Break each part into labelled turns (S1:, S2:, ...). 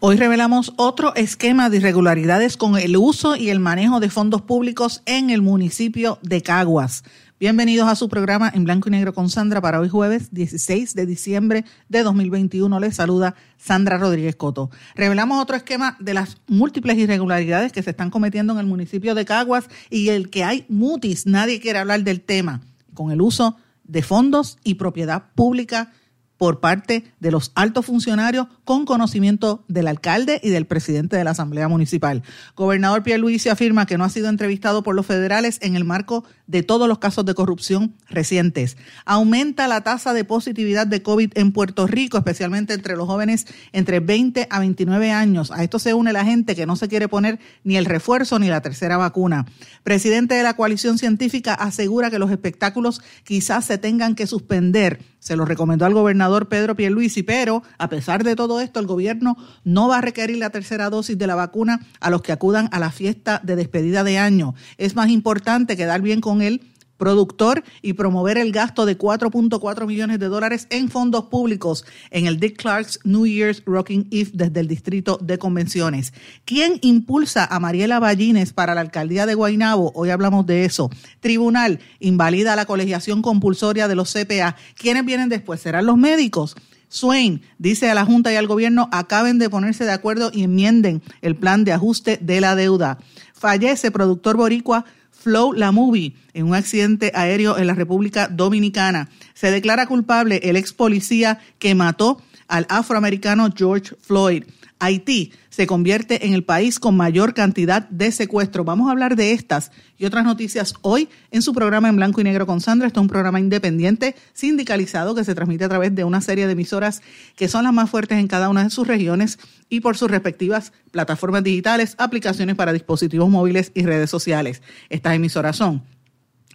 S1: Hoy revelamos otro esquema de irregularidades con el uso y el manejo de fondos públicos en el municipio de Caguas. Bienvenidos a su programa en blanco y negro con Sandra para hoy jueves 16 de diciembre de 2021. Les saluda Sandra Rodríguez Coto. Revelamos otro esquema de las múltiples irregularidades que se están cometiendo en el municipio de Caguas y el que hay mutis. Nadie quiere hablar del tema con el uso de fondos y propiedad pública por parte de los altos funcionarios con conocimiento del alcalde y del presidente de la Asamblea Municipal. Gobernador Pierre Luis afirma que no ha sido entrevistado por los federales en el marco de todos los casos de corrupción recientes. Aumenta la tasa de positividad de COVID en Puerto Rico, especialmente entre los jóvenes entre 20 a 29 años. A esto se une la gente que no se quiere poner ni el refuerzo ni la tercera vacuna. Presidente de la coalición científica asegura que los espectáculos quizás se tengan que suspender se lo recomendó al gobernador Pedro Pierluisi, pero a pesar de todo esto, el gobierno no va a requerir la tercera dosis de la vacuna a los que acudan a la fiesta de despedida de año. Es más importante quedar bien con él productor y promover el gasto de 4.4 millones de dólares en fondos públicos en el Dick Clark's New Year's Rocking Eve desde el Distrito de Convenciones. ¿Quién impulsa a Mariela Ballines para la alcaldía de Guaynabo? Hoy hablamos de eso. Tribunal invalida la colegiación compulsoria de los CPA. ¿Quiénes vienen después? ¿Serán los médicos? Swain dice a la Junta y al gobierno acaben de ponerse de acuerdo y enmienden el plan de ajuste de la deuda. Fallece productor boricua Flow La Movie en un accidente aéreo en la República Dominicana. Se declara culpable el ex policía que mató al afroamericano George Floyd. Haití se convierte en el país con mayor cantidad de secuestros. Vamos a hablar de estas y otras noticias hoy en su programa en blanco y negro con Sandra. Esto es un programa independiente, sindicalizado, que se transmite a través de una serie de emisoras que son las más fuertes en cada una de sus regiones y por sus respectivas plataformas digitales, aplicaciones para dispositivos móviles y redes sociales. Estas emisoras son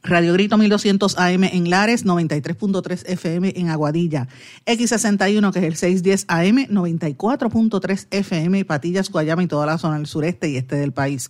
S1: Radio Grito 1200 AM en Lares, 93.3 FM en Aguadilla, X61 que es el 610 AM, 94.3 FM Patillas, Guayama y toda la zona del sureste y este del país.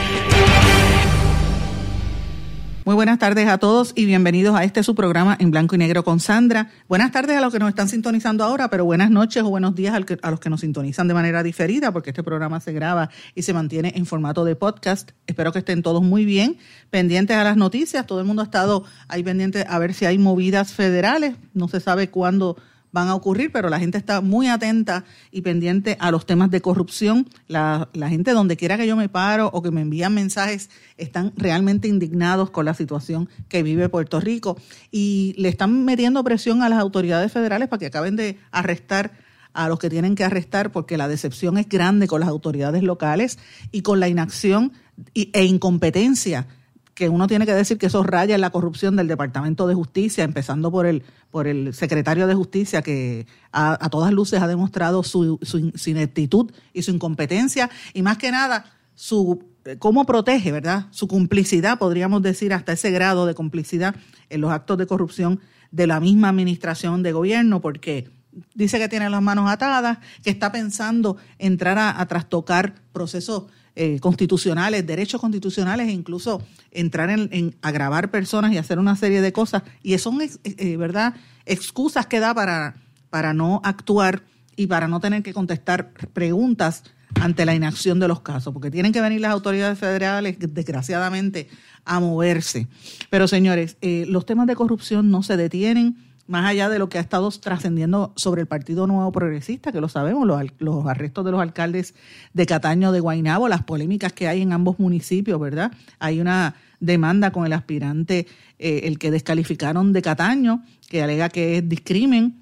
S1: Muy buenas tardes a todos y bienvenidos a este su programa en blanco y negro con Sandra. Buenas tardes a los que nos están sintonizando ahora, pero buenas noches o buenos días a los que nos sintonizan de manera diferida, porque este programa se graba y se mantiene en formato de podcast. Espero que estén todos muy bien, pendientes a las noticias. Todo el mundo ha estado ahí pendiente a ver si hay movidas federales. No se sabe cuándo van a ocurrir, pero la gente está muy atenta y pendiente a los temas de corrupción. La, gente donde quiera que yo me paro o que me envían mensajes están realmente indignados con la situación que vive Puerto Rico y le están metiendo presión a las autoridades federales para que acaben de arrestar a los que tienen que arrestar porque la decepción es grande con las autoridades locales y con la inacción e incompetencia que uno tiene que decir que eso raya en la corrupción del Departamento de Justicia, empezando por el, por el secretario de Justicia, que a, todas luces ha demostrado su, su, ineptitud y su incompetencia, y más que nada, su cómo protege, ¿verdad? Su complicidad, podríamos decir, hasta ese grado de complicidad en los actos de corrupción de la misma administración de gobierno, porque dice que tiene las manos atadas, que está pensando entrar a, a trastocar procesos eh, constitucionales, derechos constitucionales e incluso entrar en, agravar personas y hacer una serie de cosas. Y son, eh, eh, ¿verdad?, excusas que da para, para no actuar y para no tener que contestar preguntas ante la inacción de los casos, porque tienen que venir las autoridades federales, desgraciadamente, a moverse. Pero señores, los temas de corrupción no se detienen más allá de lo que ha estado trascendiendo sobre el Partido Nuevo Progresista, que lo sabemos, los, arrestos de los alcaldes de Cataño, de Guainabo, las polémicas que hay en ambos municipios, ¿verdad? Hay una demanda con el aspirante, eh, el que descalificaron de Cataño, que alega que es discrimen,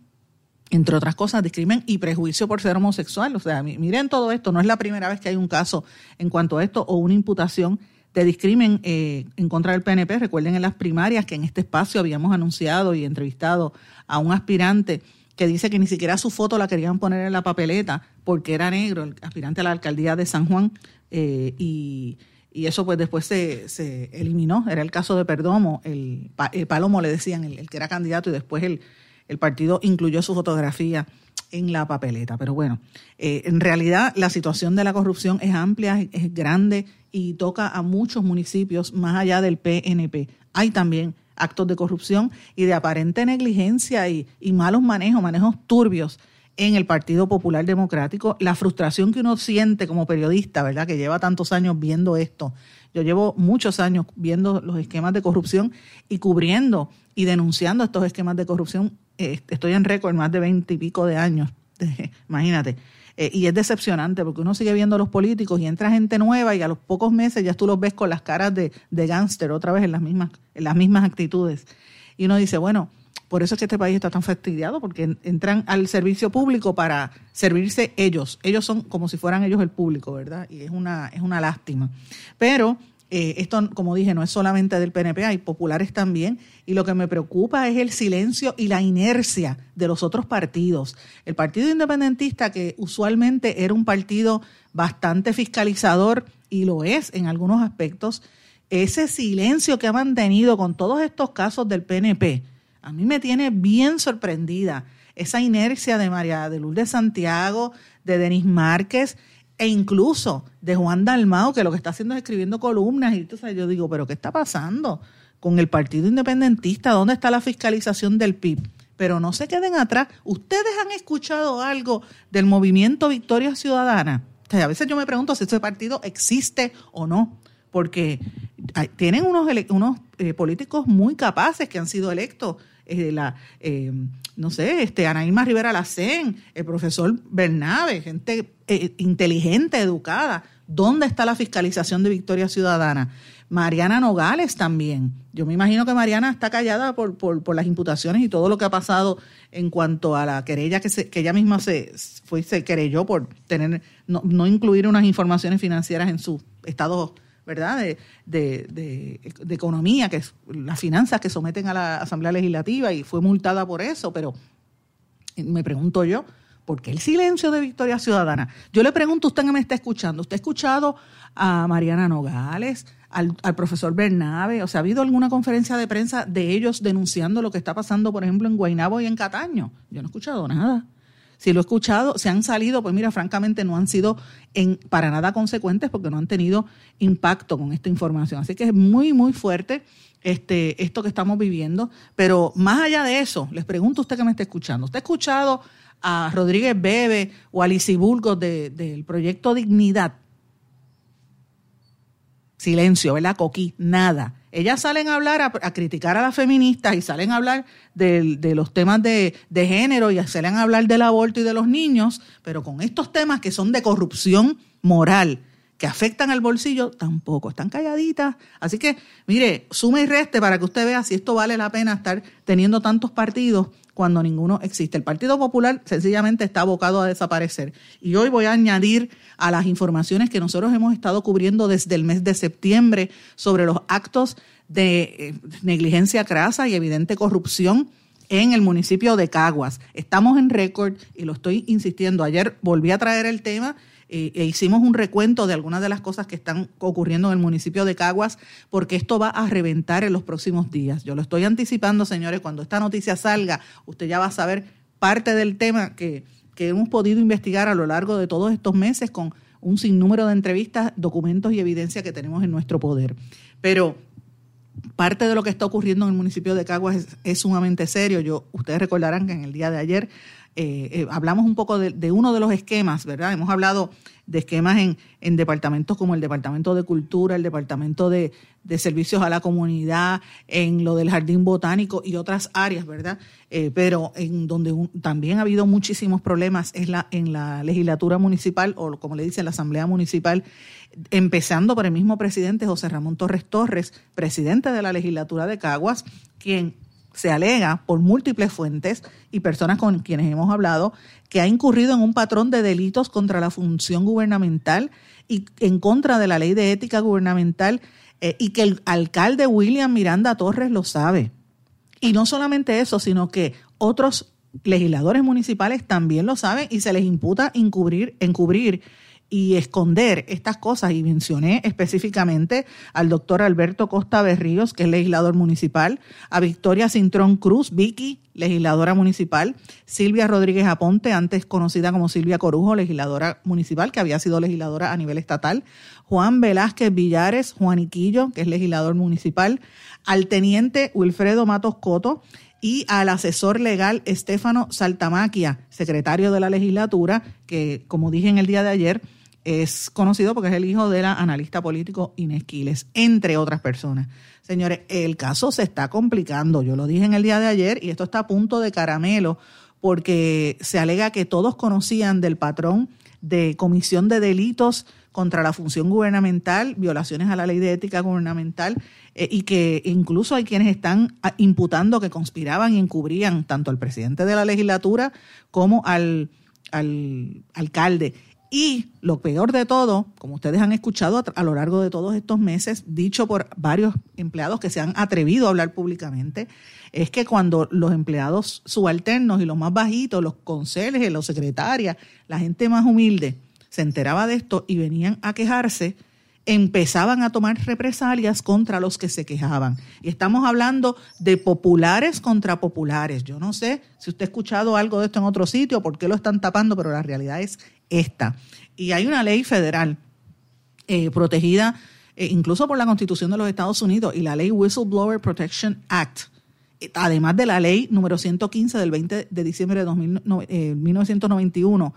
S1: entre otras cosas, discrimen y prejuicio por ser homosexual. O sea, miren todo esto, no es la primera vez que hay un caso en cuanto a esto o una imputación de discrimen eh, en contra del PNP. Recuerden en las primarias que en este espacio habíamos anunciado y entrevistado a un aspirante que dice que ni siquiera su foto la querían poner en la papeleta porque era negro, el aspirante a la alcaldía de San Juan, eh, y, eso pues después se, se, eliminó. Era el caso de Perdomo, el, Palomo le decían, el, que era candidato, y después el, el partido incluyó su fotografía en la papeleta. Pero bueno, eh, en realidad la situación de la corrupción es amplia, es grande y toca a muchos municipios más allá del PNP. Hay también actos de corrupción y de aparente negligencia y, malos manejos, manejos turbios en el Partido Popular Democrático. La frustración que uno siente como periodista, ¿verdad? Que lleva tantos años viendo esto. Yo llevo muchos años viendo los esquemas de corrupción y cubriendo y denunciando estos esquemas de corrupción. Eh, estoy en récord más de veinte y pico de años. Imagínate. Eh, y es decepcionante porque uno sigue viendo a los políticos y entra gente nueva y a los pocos meses ya tú los ves con las caras de, de gángster otra vez en las, mismas, en las mismas actitudes. Y uno dice, bueno, por eso es que este país está tan fastidiado, porque entran al servicio público para servirse ellos. Ellos son como si fueran ellos el público, ¿verdad? Y es una, es una lástima. Pero eh, esto, como dije, no es solamente del PNP, hay populares también. Y lo que me preocupa es el silencio y la inercia de los otros partidos. El Partido Independentista, que usualmente era un partido bastante fiscalizador, y lo es en algunos aspectos, ese silencio que ha mantenido con todos estos casos del PNP, a mí me tiene bien sorprendida. Esa inercia de María de Lourdes Santiago, de Denis Márquez, e incluso de Juan Dalmao, que lo que está haciendo es escribiendo columnas. Y entonces yo digo, ¿pero qué está pasando con el Partido Independentista? ¿Dónde está la fiscalización del PIB? Pero no se queden atrás. ¿Ustedes han escuchado algo del movimiento Victoria Ciudadana? a veces yo me pregunto si ese partido existe o no, porque tienen unos, unos eh, políticos muy capaces que han sido electos eh, la, eh, no sé, este, Anaíma Rivera Lacén, el profesor Bernabe, gente eh, inteligente, educada. ¿Dónde está la fiscalización de Victoria Ciudadana? Mariana Nogales también. Yo me imagino que Mariana está callada por, por, las imputaciones y todo lo que ha pasado en cuanto a la querella que, se, que ella misma se, fue, se querelló por tener no, no incluir unas informaciones financieras en su estado ¿verdad? De, de, economía, que es las finanzas que someten a la Asamblea Legislativa y fue multada por eso, pero me pregunto yo, ¿por qué el silencio de Victoria Ciudadana? Yo le pregunto usted que me está escuchando, ¿usted ha escuchado a Mariana Nogales, al, al, profesor Bernabe? O sea, ¿ha habido alguna conferencia de prensa de ellos denunciando lo que está pasando, por ejemplo, en Guaynabo y en Cataño? Yo no he escuchado nada. Si lo he escuchado, se han salido, pues mira, francamente no han sido para nada consecuentes porque no han tenido impacto con esta información. Así que es muy, muy fuerte este, esto que estamos viviendo. Pero más allá de eso, les pregunto a usted que me está escuchando. ¿Usted ha escuchado a Rodríguez Bebe o a Lisiburgos del proyecto Dignidad? Silencio, ¿verdad? Coquí, nada. Ellas salen a hablar, a, criticar a las feministas y salen a hablar de, los temas de, género y salen a hablar del aborto y de los niños, pero con estos temas que son de corrupción moral, que afectan al bolsillo, tampoco, están calladitas. Así que, mire, sume y reste para que usted vea si esto vale la pena estar teniendo tantos partidos cuando ninguno existe. El Partido Popular sencillamente está abocado a desaparecer. Y hoy voy a añadir a las informaciones que nosotros hemos estado cubriendo desde el mes de septiembre sobre los actos de eh, negligencia crasa y evidente corrupción en el municipio de Caguas. Estamos en récord y lo estoy insistiendo. Ayer volví a traer el tema eh, e hicimos un recuento de algunas de las cosas que están ocurriendo en el municipio de Caguas, porque esto va a reventar en los próximos días. Yo lo estoy anticipando, señores, cuando esta noticia salga, usted ya va a saber parte del tema que, hemos podido investigar a lo largo de todos estos meses con un sinnúmero de entrevistas, documentos y evidencia que tenemos en nuestro poder. Pero parte de lo que está ocurriendo en el municipio de Caguas es, sumamente serio. Yo, ustedes recordarán que en el día de ayer eh, eh, hablamos un poco de, uno de los esquemas, ¿verdad? Hemos hablado de esquemas en, en departamentos como el Departamento de Cultura, el Departamento de, Servicios a la Comunidad, en lo del Jardín Botánico y otras áreas, ¿verdad? Eh, pero en donde también ha habido muchísimos problemas es la, en la legislatura municipal, o como le dicen, la Asamblea Municipal, empezando por el mismo presidente José Ramón Torres Torres, presidente de la legislatura de Caguas, quien se alega por múltiples fuentes y personas con quienes hemos hablado que ha incurrido en un patrón de delitos contra la función gubernamental y en contra de la ley de ética gubernamental eh, y que el alcalde William Miranda Torres lo sabe. Y no solamente eso, sino que otros legisladores municipales también lo saben y se les imputa encubrir, encubrir y esconder estas cosas. Y mencioné específicamente al doctor Alberto Costa Berríos, que es legislador municipal, a Victoria Cintrón Cruz, Vicky, legisladora municipal, Silvia Rodríguez Aponte, antes conocida como Silvia Corujo, legisladora municipal, que había sido legisladora a nivel estatal, Juan Velázquez Villares, Juaniquillo, que es legislador municipal, al teniente Wilfredo Matos Coto, y al asesor legal Estefano Saltamaquia, secretario de la legislatura, que como dije en el día de ayer, es conocido porque es el hijo de la analista político Inés Quiles, entre otras personas. Señores, el caso se está complicando. Yo lo dije en el día de ayer y esto está a punto de caramelo porque se alega que todos conocían del patrón de comisión de delitos contra la función gubernamental, violaciones a la ley de ética gubernamental, eh, y que incluso hay quienes están ah, imputando que conspiraban y encubrían tanto al presidente de la legislatura como al, al alcalde. Y lo peor de todo, como ustedes han escuchado a, lo largo de todos estos meses, dicho por varios empleados que se han atrevido a hablar públicamente, es que cuando los empleados subalternos y los más bajitos, los conserjes, los secretarias, la gente más humilde, se enteraba de esto y venían a quejarse, empezaban a tomar represalias contra los que se quejaban. Y estamos hablando de populares contra populares. Yo no sé si usted ha escuchado algo de esto en otro sitio, por qué lo están tapando, pero la realidad es esta. Y hay una ley federal eh, protegida eh, incluso por la Constitución de los Estados Unidos y la ley Whistleblower Protection Act, eh, además de la ley número 115 del 20 de diciembre de 1991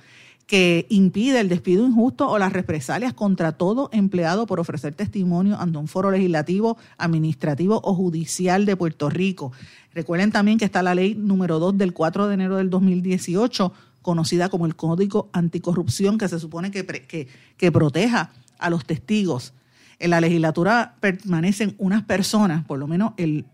S1: que impide el despido injusto o las represalias contra todo empleado por ofrecer testimonio ante un foro legislativo, administrativo o judicial de Puerto Rico. Recuerden también que está la ley número 2 del 4 de enero del 2018 conocida como el Código Anticorrupción, que se supone que, proteja a los testigos. En la legislatura permanecen unas personas, por lo menos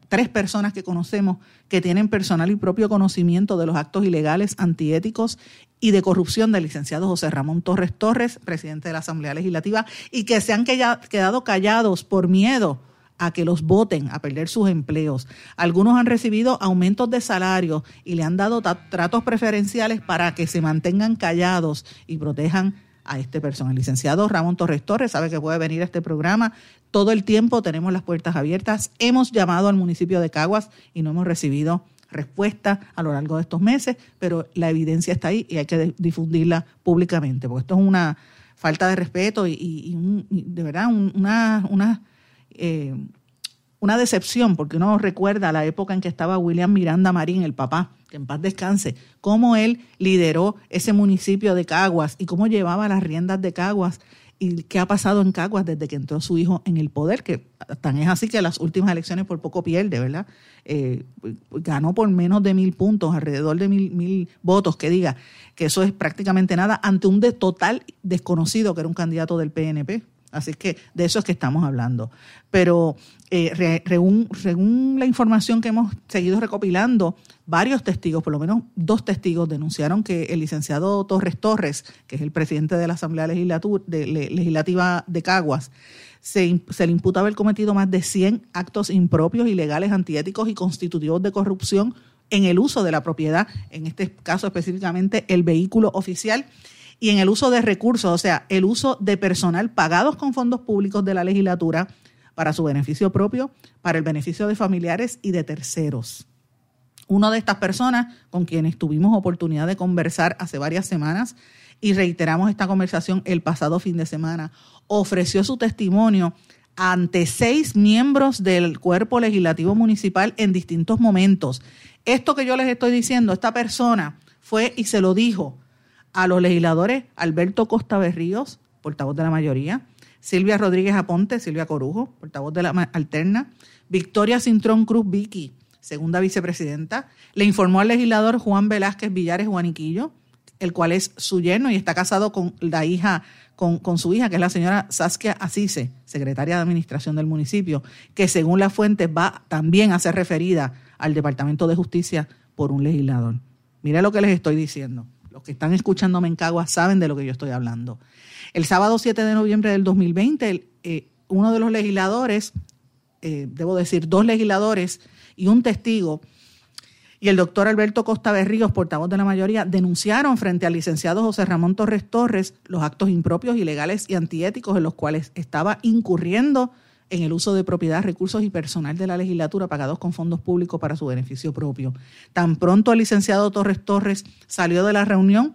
S1: tres personas que conocemos, que tienen personal y propio conocimiento de los actos ilegales, antiéticos y de corrupción del licenciado José Ramón Torres Torres, presidente de la Asamblea Legislativa, y que se han quedado callados por miedo a que los voten, a perder sus empleos. Algunos han recibido aumentos de salario y le han dado tratos preferenciales para que se mantengan callados y protejan a este personal. Licenciado Ramón Torres Torres sabe que puede venir a este programa. Todo el tiempo tenemos las puertas abiertas. Hemos llamado al municipio de Caguas y no hemos recibido respuesta a lo largo de estos meses, pero la evidencia está ahí y hay que difundirla públicamente, porque esto es una falta de respeto y, de verdad una, una eh, una decepción, porque uno recuerda la época en que estaba William Miranda Marín, el papá, que en paz descanse, cómo él lideró ese municipio de Caguas y cómo llevaba las riendas de Caguas y qué ha pasado en Caguas desde que entró su hijo en el poder, que tan es así que las últimas elecciones por poco pierde, ¿verdad? Eh, ganó por menos de mil puntos, alrededor de mil, mil votos, que diga que eso es prácticamente nada, ante un total desconocido que era un candidato del PNP. Así que de eso es que estamos hablando. Pero eh, según, la información que hemos seguido recopilando, varios testigos, por lo menos dos testigos, denunciaron que el licenciado Torres Torres, que es el presidente de la Asamblea Legislativa de Caguas, se, se, le imputa haber cometido más de 100 actos impropios, ilegales, antiéticos y constitutivos de corrupción en el uso de la propiedad, en este caso específicamente el vehículo oficial y en el uso de recursos, o sea, el uso de personal pagados con fondos públicos de la legislatura para su beneficio propio, para el beneficio de familiares y de terceros. Una de estas personas con quienes tuvimos oportunidad de conversar hace varias semanas y reiteramos esta conversación el pasado fin de semana, ofreció su testimonio ante seis miembros del cuerpo legislativo municipal en distintos momentos. Esto que yo les estoy diciendo, esta persona fue y se lo dijo a los legisladores Alberto Costa Berríos, portavoz de la mayoría, Silvia Rodríguez Aponte, Silvia Corujo, portavoz de la alterna, Victoria Cintrón Cruz Vicky, segunda vicepresidenta, le informó al legislador Juan Velázquez Villares Juaniquillo, el cual es su yerno y está casado con la hija, con, con, su hija, que es la señora Saskia Asise, secretaria de Administración del municipio, que según la fuente va también a ser referida al Departamento de Justicia por un legislador. Mire lo que les estoy diciendo. Los que están escuchándome en Cagua saben de lo que yo estoy hablando. El sábado 7 de noviembre del 2020, eh, uno de los legisladores, eh, debo decir, dos legisladores y un testigo, y el doctor Alberto Costa Berríos, portavoz de la mayoría, denunciaron frente al licenciado José Ramón Torres Torres los actos impropios, ilegales y antiéticos en los cuales estaba incurriendo en el uso de propiedad, recursos y personal de la legislatura pagados con fondos públicos para su beneficio propio. Tan pronto el licenciado Torres Torres salió de la reunión,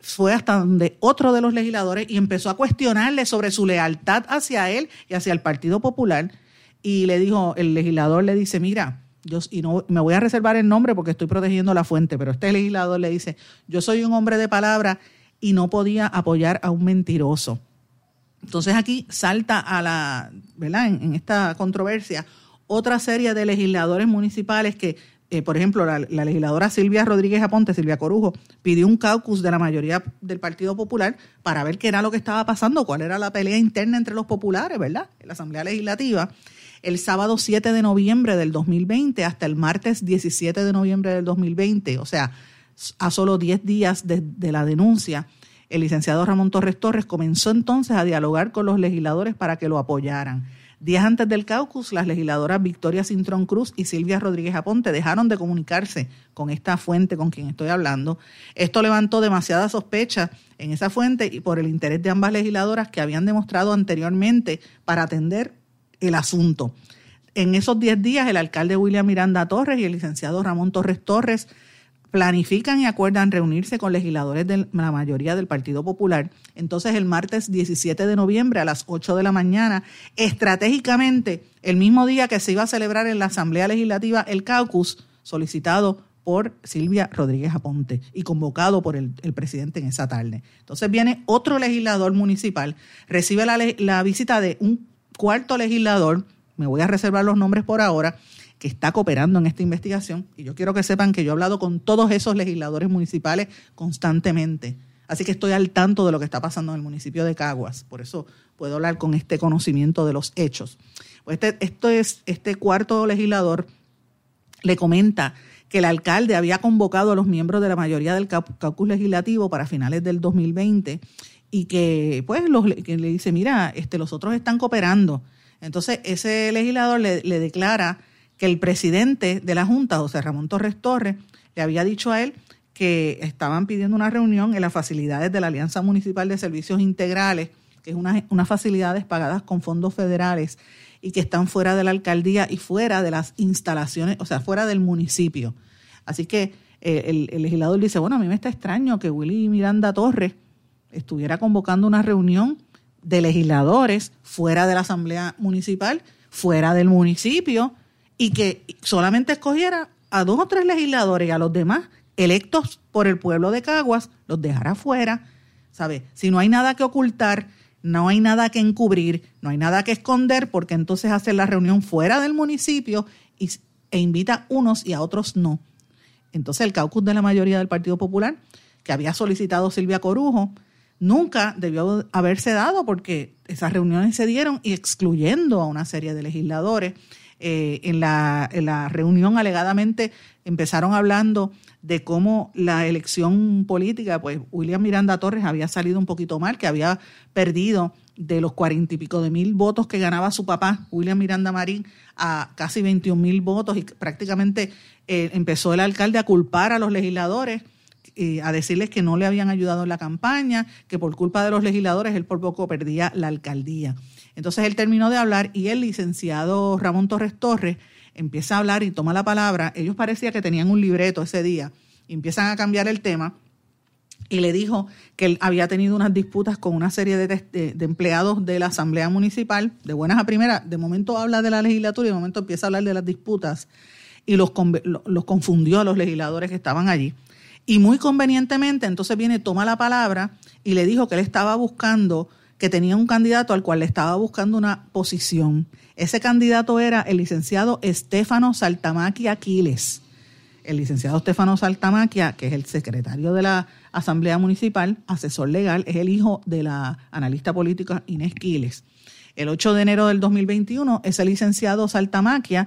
S1: fue hasta donde otro de los legisladores y empezó a cuestionarle sobre su lealtad hacia él y hacia el Partido Popular. Y le dijo, el legislador le dice, mira, yo, y no me voy a reservar el nombre porque estoy protegiendo la fuente, pero este legislador le dice, yo soy un hombre de palabra y no podía apoyar a un mentiroso. Entonces aquí salta a la, ¿verdad? En, esta controversia otra serie de legisladores municipales que, eh, por ejemplo, la, legisladora Silvia Rodríguez Aponte, Silvia Corujo, pidió un caucus de la mayoría del Partido Popular para ver qué era lo que estaba pasando, cuál era la pelea interna entre los populares, ¿verdad? En la Asamblea Legislativa. El sábado 7 de noviembre del 2020 hasta el martes 17 de noviembre del 2020, o sea, a solo 10 días de, de la denuncia, el licenciado Ramón Torres Torres comenzó entonces a dialogar con los legisladores para que lo apoyaran. Días antes del caucus, las legisladoras Victoria Cintrón Cruz y Silvia Rodríguez Aponte dejaron de comunicarse con esta fuente con quien estoy hablando. Esto levantó demasiada sospecha en esa fuente y por el interés de ambas legisladoras que habían demostrado anteriormente para atender el asunto. En esos 10 días, el alcalde William Miranda Torres y el licenciado Ramón Torres Torres planifican y acuerdan reunirse con legisladores de la mayoría del Partido Popular. Entonces, el martes 17 de noviembre a las 8 de la mañana, estratégicamente, el mismo día que se iba a celebrar en la Asamblea Legislativa el caucus solicitado por Silvia Rodríguez Aponte y convocado por el, presidente en esa tarde. Entonces viene otro legislador municipal, recibe la, la visita de un cuarto legislador, me voy a reservar los nombres por ahora, que está cooperando en esta investigación. Y yo quiero que sepan que yo he hablado con todos esos legisladores municipales constantemente. Así que estoy al tanto de lo que está pasando en el municipio de Caguas. Por eso puedo hablar con este conocimiento de los hechos. Pues este, esto es, este cuarto legislador le comenta que el alcalde había convocado a los miembros de la mayoría del caucus legislativo para finales del 2020 y que pues los, que le dice, mira, este, los otros están cooperando. Entonces ese legislador le, le declara que el presidente de la Junta, José Ramón Torres Torres, le había dicho a él que estaban pidiendo una reunión en las facilidades de la Alianza Municipal de Servicios Integrales, que es unas facilidades pagadas con fondos federales y que están fuera de la alcaldía y fuera de las instalaciones, o sea, fuera del municipio. Así que eh, el, el, legislador dice, bueno, a mí me está extraño que Willy Miranda Torres estuviera convocando una reunión de legisladores fuera de la Asamblea Municipal, fuera del municipio, y que solamente escogiera a dos o tres legisladores y a los demás electos por el pueblo de Caguas, los dejara fuera. ¿Sabe? Si no hay nada que ocultar, no hay nada que encubrir, no hay nada que esconder, porque entonces hace la reunión fuera del municipio y, e invita a unos y a otros no. Entonces el caucus de la mayoría del Partido Popular, que había solicitado Silvia Corujo, nunca debió haberse dado porque esas reuniones se dieron y excluyendo a una serie de legisladores eh, en, la, reunión alegadamente empezaron hablando de cómo la elección política, pues William Miranda Torres había salido un poquito mal, que había perdido de los cuarenta y pico de mil votos que ganaba su papá, William Miranda Marín, a casi 21 mil votos y prácticamente eh, empezó el alcalde a culpar a los legisladores, y a decirles que no le habían ayudado en la campaña, que por culpa de los legisladores él por poco perdía la alcaldía. Entonces él terminó de hablar y el licenciado Ramón Torres Torres empieza a hablar y toma la palabra. Ellos parecía que tenían un libreto ese día y empiezan a cambiar el tema y le dijo que él había tenido unas disputas con una serie de, empleados de la Asamblea Municipal, de buenas a primeras, de momento habla de la legislatura y de momento empieza a hablar de las disputas y los, los confundió a los legisladores que estaban allí Y muy convenientemente, entonces viene, toma la palabra y le dijo que él estaba buscando, que tenía un candidato al cual le estaba buscando una posición. Ese candidato era el licenciado Estefano Saltamaqui Aquiles. El licenciado Estefano Saltamaquia, que es el secretario de la Asamblea Municipal, asesor legal, es el hijo de la analista política Inés Quiles. El 8 de enero del 2021, ese licenciado Saltamaquia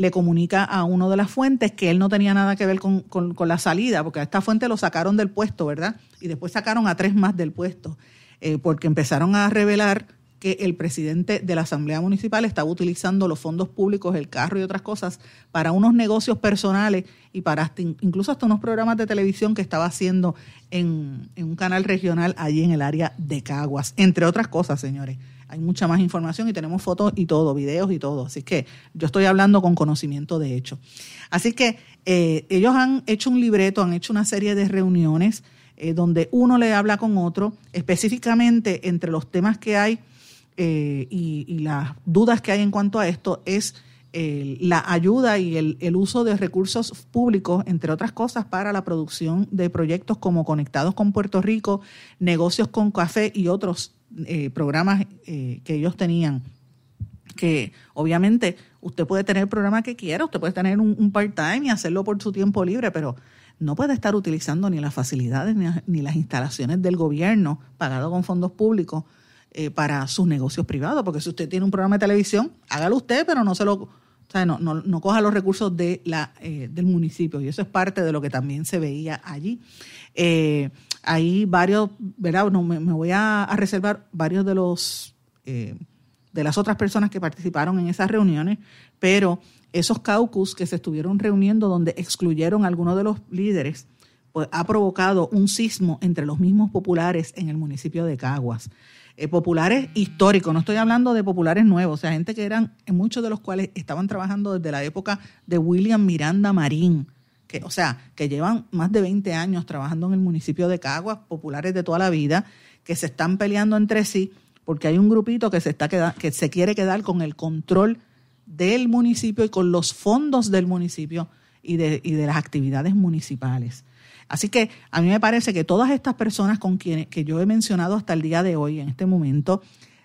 S1: le comunica a uno de las fuentes que él no tenía nada que ver con, la salida, porque a esta fuente lo sacaron del puesto, ¿verdad? Y después sacaron a tres más del puesto, eh, porque empezaron a revelar que el presidente de la Asamblea Municipal estaba utilizando los fondos públicos, el carro y otras cosas para unos negocios personales y para incluso hasta unos programas de televisión que estaba haciendo en, en un canal regional allí en el área de Caguas, entre otras cosas, señores hay mucha más información y tenemos fotos y todo, videos y todo. Así que yo estoy hablando con conocimiento de hecho. Así que eh, ellos han hecho un libreto, han hecho una serie de reuniones eh, donde uno le habla con otro, específicamente entre los temas que hay eh, y, las dudas que hay en cuanto a esto es la ayuda y el, el, uso de recursos públicos, entre otras cosas, para la producción de proyectos como Conectados con Puerto Rico, Negocios con Café y otros eh, programas eh, que ellos tenían, que obviamente usted puede tener el programa que quiera, usted puede tener un, part-time y hacerlo por su tiempo libre, pero no puede estar utilizando ni las facilidades ni, las instalaciones del gobierno pagado con fondos públicos eh, para sus negocios privados, porque si usted tiene un programa de televisión, hágalo usted, pero no se lo... O sea, no, no, coja los recursos de la, del municipio y eso es parte de lo que también se veía allí. Eh, hay varios, ¿verdad? No, me, voy a, reservar varios de los eh, de las otras personas que participaron en esas reuniones, pero esos caucus que se estuvieron reuniendo donde excluyeron a algunos de los líderes, pues ha provocado un sismo entre los mismos populares en el municipio de Caguas. Eh, populares históricos, no estoy hablando de populares nuevos, o sea, gente que eran, muchos de los cuales estaban trabajando desde la época de William Miranda Marín, que, o sea, que llevan más de 20 años trabajando en el municipio de Caguas, populares de toda la vida, que se están peleando entre sí porque hay un grupito que se, está que se quiere quedar con el control del municipio y con los fondos del municipio y de, y de las actividades municipales. Así que a mí me parece que todas estas personas con quienes que yo he mencionado hasta el día de hoy, en este momento,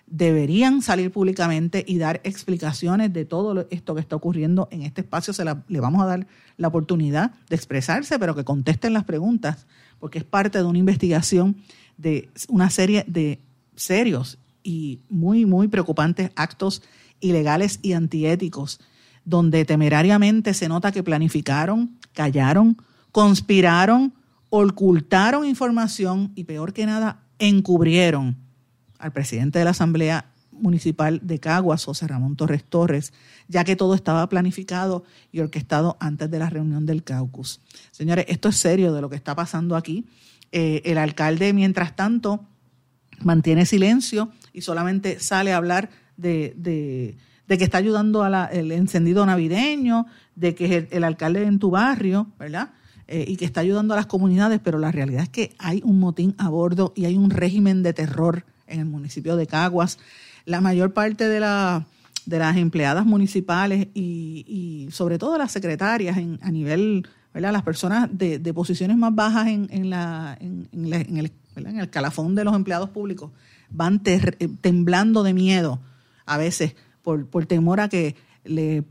S1: deberían salir públicamente y dar explicaciones de todo esto que está ocurriendo en este espacio. Se le vamos a dar la oportunidad de expresarse, pero que contesten las preguntas, porque es parte de una investigación de una serie de serios y muy, muy preocupantes actos ilegales y antiéticos, donde temerariamente se nota que planificaron, callaron, conspiraron, ocultaron información y peor que nada, encubrieron al presidente de la Asamblea Municipal de Caguas, José Ramón Torres Torres, ya que todo estaba planificado y orquestado antes de la reunión del caucus. Señores, esto es serio de lo que está pasando aquí. Eh, el alcalde, mientras tanto, mantiene silencio y solamente sale a hablar de, que está ayudando al encendido navideño, de que es el, alcalde en tu barrio, ¿verdad? Eh, y que está ayudando a las comunidades, pero la realidad es que hay un motín a bordo y hay un régimen de terror en el municipio de Caguas. La mayor parte de, la, de las empleadas municipales y, sobre todo las secretarias en, a nivel, ¿verdad? las personas de, posiciones más bajas en, en, la, en, el, en el calafón de los empleados públicos van temblando de miedo a veces por, por temor a que le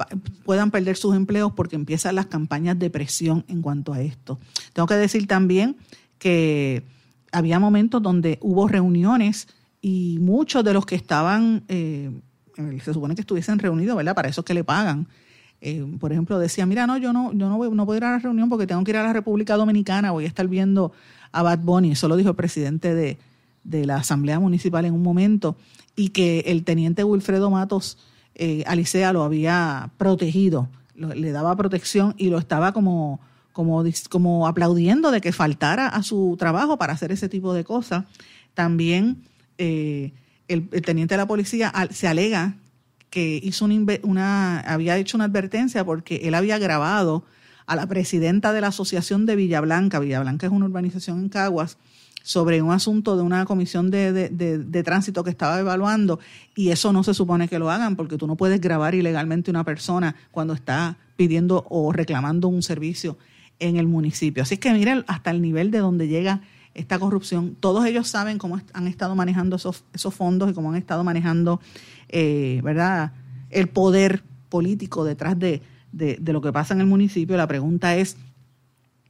S1: puedan perder sus empleos porque empiezan las campañas de presión en cuanto a esto. Tengo que decir también que había momentos donde hubo reuniones y muchos de los que estaban, eh, se supone que estuviesen reunidos, ¿verdad? Para eso que le pagan. Eh, por ejemplo, decía, mira, no, yo no, yo no voy, no puedo ir a la reunión porque tengo que ir a la República Dominicana, voy a estar viendo a Bad Bunny. Eso lo dijo el presidente de, la Asamblea Municipal en un momento, y que el teniente Wilfredo Matos eh, Alicea lo había protegido, le daba protección y lo estaba como, como, como aplaudiendo de que faltara a su trabajo para hacer ese tipo de cosas. También eh, el, teniente de la policía se alega que hizo una, había hecho una advertencia porque él había grabado a la presidenta de la Asociación de Villablanca, Villablanca es una urbanización en Caguas, sobre un asunto de una comisión de, de, tránsito que estaba evaluando y eso no se supone que lo hagan porque tú no puedes grabar ilegalmente una persona cuando está pidiendo o reclamando un servicio en el municipio. Así que miren hasta el nivel de donde llega esta corrupción. Todos ellos saben cómo han estado manejando esos, esos fondos y cómo han estado manejando, eh, ¿verdad?, el poder político detrás de, de, lo que pasa en el municipio. La pregunta es,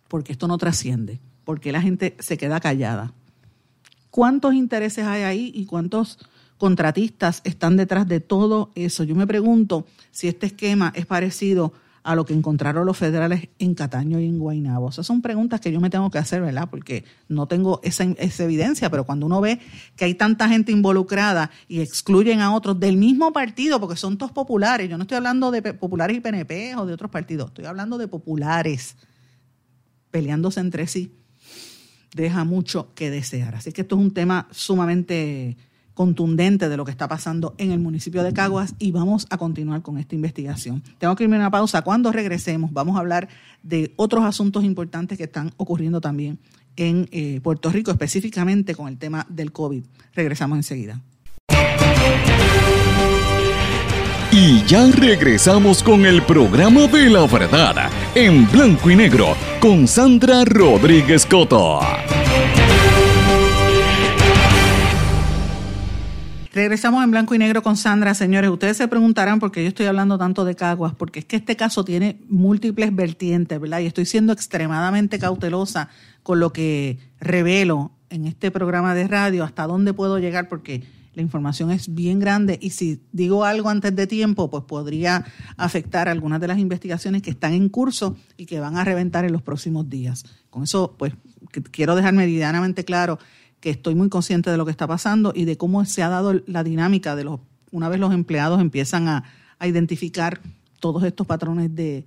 S1: ¿por qué esto no trasciende? ¿Por qué la gente se queda callada? ¿Cuántos intereses hay ahí y cuántos contratistas están detrás de todo eso? Yo me pregunto si este esquema es parecido a lo que encontraron los federales en Cataño y en Guaynabo? Esas son preguntas que yo me tengo que hacer, ¿verdad? Porque no tengo esa, evidencia, pero cuando uno ve que hay tanta gente involucrada y excluyen a otros del mismo partido, porque son todos populares, yo no estoy hablando de populares y PNP o de otros partidos, estoy hablando de populares peleándose entre sí, deja mucho que desear. Así que esto es un tema sumamente contundente de lo que está pasando en el municipio de Caguas y vamos a continuar con esta investigación. Tengo que irme a una pausa. Cuando regresemos vamos a hablar de otros asuntos importantes que están ocurriendo también en eh, Puerto Rico, específicamente con el tema del COVID. Regresamos enseguida.
S2: Y ya regresamos con el programa de la verdad en blanco y negro con Sandra Rodríguez Coto.
S1: Regresamos en blanco y negro con Sandra, señores. Ustedes se preguntarán por qué yo estoy hablando tanto de Caguas, porque es que este caso tiene múltiples vertientes, ¿verdad? Y estoy siendo extremadamente cautelosa con lo que revelo en este programa de radio, hasta dónde puedo llegar, porque la información es bien grande y si digo algo antes de tiempo, pues podría afectar algunas de las investigaciones que están en curso y que van a reventar en los próximos días. Con eso, pues, quiero dejar meridianamente claro que estoy muy consciente de lo que está pasando y de cómo se ha dado la dinámica de los, una vez los empleados empiezan a, identificar todos estos patrones de,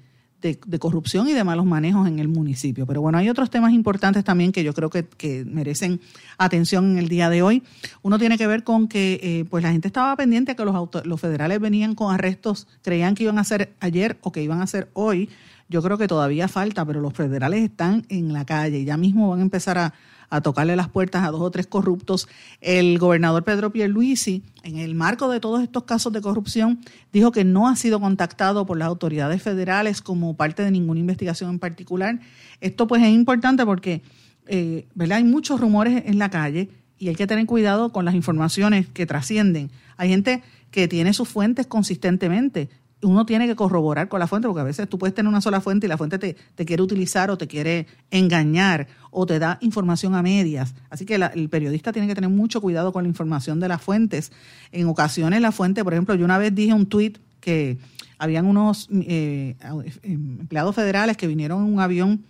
S1: corrupción y de malos manejos en el municipio. Pero bueno, hay otros temas importantes también que yo creo que, merecen atención en el día de hoy. Uno tiene que ver con que eh, pues la gente estaba pendiente a que los, los federales venían con arrestos, creían que iban a ser ayer o que iban a ser hoy. Yo creo que todavía falta, pero los federales están en la calle y ya mismo van a empezar a, a tocarle las puertas a dos o tres corruptos. El gobernador Pedro Pierluisi, en el marco de todos estos casos de corrupción, dijo que no ha sido contactado por las autoridades federales como parte de ninguna investigación en particular. Esto pues es importante porque eh, ¿verdad? hay muchos rumores en la calle y hay que tener cuidado con las informaciones que trascienden. Hay gente que tiene sus fuentes consistentemente uno tiene que corroborar con la fuente, porque a veces tú puedes tener una sola fuente y la fuente te, quiere utilizar o te quiere engañar o te da información a medias. Así que el periodista tiene que tener mucho cuidado con la información de las fuentes. En ocasiones la fuente, por ejemplo, yo una vez dije un tweet que habían unos eh, empleados federales que vinieron en un avión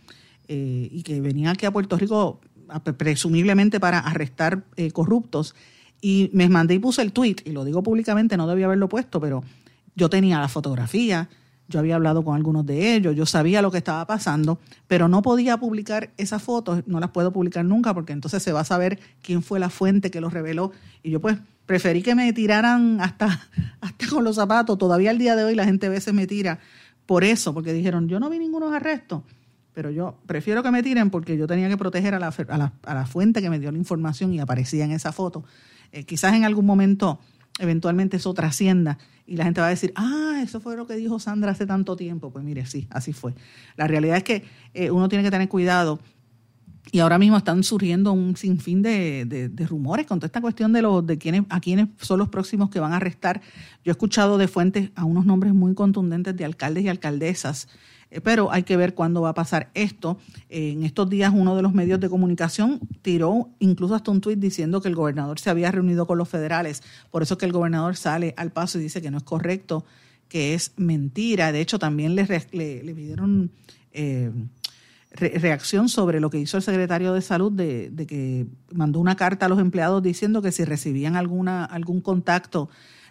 S1: eh, y que venían aquí a Puerto Rico presumiblemente para arrestar eh, corruptos. Y me mandé y puse el tweet, y lo digo públicamente, no debía haberlo puesto, pero yo tenía la fotografía, yo había hablado con algunos de ellos, yo sabía lo que estaba pasando, pero no podía publicar esas fotos, no las puedo publicar nunca porque entonces se va a saber quién fue la fuente que los reveló. Y yo pues preferí que me tiraran hasta, hasta con los zapatos. Todavía al día de hoy la gente a veces me tira por eso, porque dijeron, yo no vi ningunos arrestos, pero yo prefiero que me tiren porque yo tenía que proteger a la, a la, fuente que me dio la información y aparecía en esa foto. Eh, quizás en algún momento eventualmente eso trascienda y la gente va a decir, ah, eso fue lo que dijo Sandra hace tanto tiempo. Pues mire, sí, así fue. La realidad es que eh, uno tiene que tener cuidado y ahora mismo están surgiendo un sinfín de, de, rumores con toda esta cuestión de los de quiénes a quiénes son los próximos que van a arrestar. Yo he escuchado de fuentes a unos nombres muy contundentes de alcaldes y alcaldesas pero hay que ver cuándo va a pasar esto. en estos días uno de los medios de comunicación tiró incluso hasta un tuit diciendo que el gobernador se había reunido con los federales, por eso que el gobernador sale al paso y dice que no es correcto, que es mentira. De hecho, también le, le, pidieron... Eh, reacción sobre lo que hizo el secretario de salud de, de, que mandó una carta a los empleados diciendo que si recibían alguna algún contacto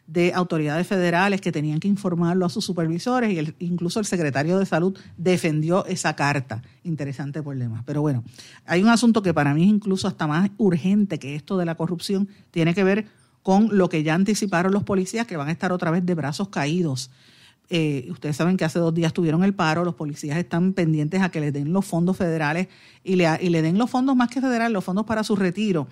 S1: de autoridades federales que tenían que informarlo a sus supervisores y incluso el secretario de salud defendió esa carta. Interesante problema. Pero bueno, hay un asunto que para mí es incluso hasta más urgente que esto de la corrupción, tiene que ver con lo que ya anticiparon los policías que van a estar otra vez de brazos caídos. Eh, ustedes saben que hace dos días tuvieron el paro, los policías están pendientes a que les den los fondos federales y le, y le den los fondos más que federales, los fondos para su retiro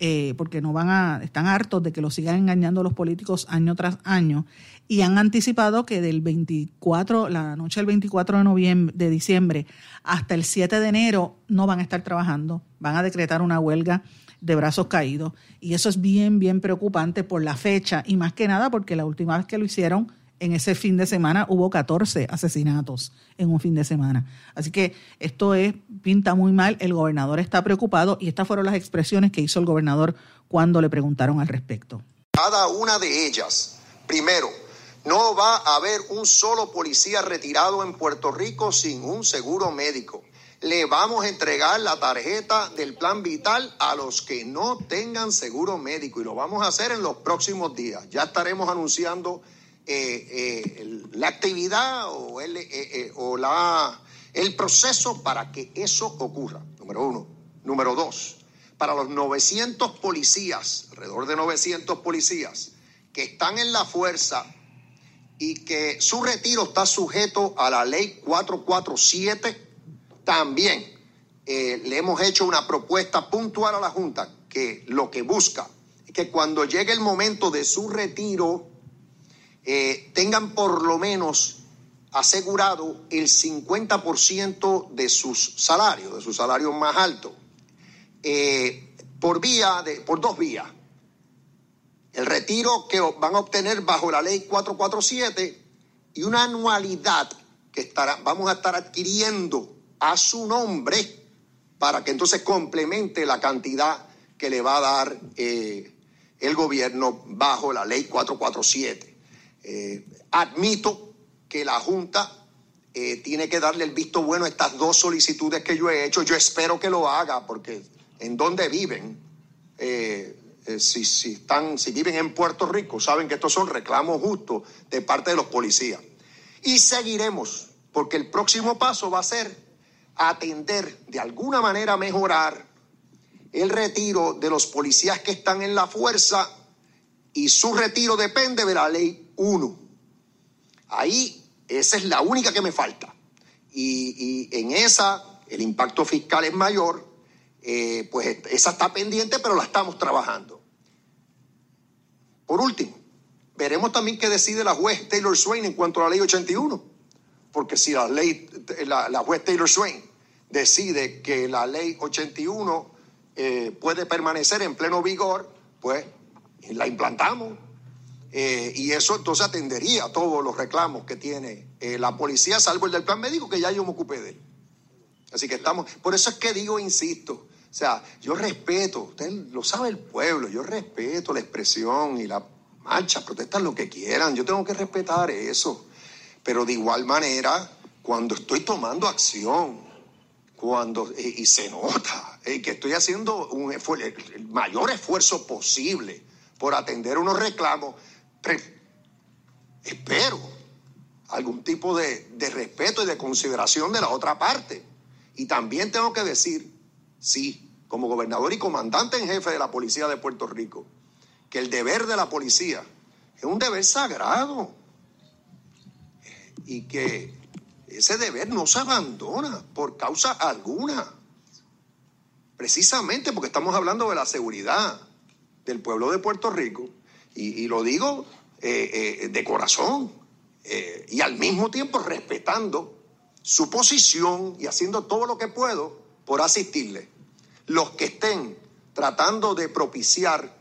S1: eh, porque no van a, están hartos de que los sigan engañando los políticos año tras año, y han anticipado que del 24, la noche del 24 de noviembre, de diciembre, hasta el 7 de enero no van a estar trabajando, van a decretar una huelga de brazos caídos. Y eso es bien, bien preocupante por la fecha y más que nada porque la última vez que lo hicieron en ese fin de semana hubo 14 asesinatos en un fin de semana. Así que esto es, pinta muy mal, el gobernador está preocupado y estas fueron las expresiones que hizo el gobernador cuando le preguntaron al respecto.
S3: Cada una de ellas, primero, no va a haber un solo policía retirado en Puerto Rico sin un seguro médico. Le vamos a entregar la tarjeta del plan vital a los que no tengan seguro médico y lo vamos a hacer en los próximos días. Ya estaremos anunciando la actividad o, el, eh, la, el proceso para que eso ocurra, número uno. Número dos, para los 900 policías, alrededor de 900 policías, que están en la fuerza y que su retiro está sujeto a la ley 447, también le hemos hecho una propuesta puntual a la Junta que lo que busca es que cuando llegue el momento de su retiro, eh, tengan por lo menos asegurado el 50% de sus salarios, de sus salarios más altos, eh, por vía de, por dos vías. El retiro que van a obtener bajo la ley 447 y una anualidad que estará, vamos a estar adquiriendo a su nombre para que entonces complemente la cantidad que le va a dar eh, el gobierno bajo la ley 447. Eh, admito que la Junta eh, tiene que darle el visto bueno a estas dos solicitudes que yo he hecho. Yo espero que lo haga porque en donde viven, eh, si, si, están, si viven en Puerto Rico, saben que estos son reclamos justos de parte de los policías. Y seguiremos, porque el próximo paso va a ser atender, de alguna manera mejorar el retiro de los policías que están en la fuerza y su retiro depende de la ley uno. Ahí, esa es la única que me falta. Y, en esa, el impacto fiscal es mayor, eh, pues esa está pendiente, pero la estamos trabajando. Por último, veremos también qué decide la juez Taylor Swain en cuanto a la ley 81. Porque si la, ley, la, juez Taylor Swain decide que la ley 81 eh, puede permanecer en pleno vigor, pues la implantamos eh, y eso entonces atendería todos los reclamos que tiene eh, la policía, salvo el del plan médico, que ya yo me ocupé de él. Así que estamos, por eso es que digo, insisto, o sea, yo respeto, usted lo sabe el pueblo, yo respeto la expresión y la marcha, protestan lo que quieran, yo tengo que respetar eso. Pero de igual manera, cuando estoy tomando acción, cuando, eh, y se nota que estoy haciendo un el mayor esfuerzo posible por atender unos reclamos, espero algún tipo de, de respeto y de consideración de la otra parte. Y también tengo que decir, sí, como gobernador y comandante en jefe de la Policía de Puerto Rico, que el deber de la policía es un deber sagrado y que ese deber no se abandona por causa alguna. Precisamente porque estamos hablando de la seguridad del pueblo de Puerto Rico y, lo digo eh, eh, de corazón, eh, y al mismo tiempo respetando su posición y haciendo todo lo que puedo por asistirle. Los que estén tratando de propiciar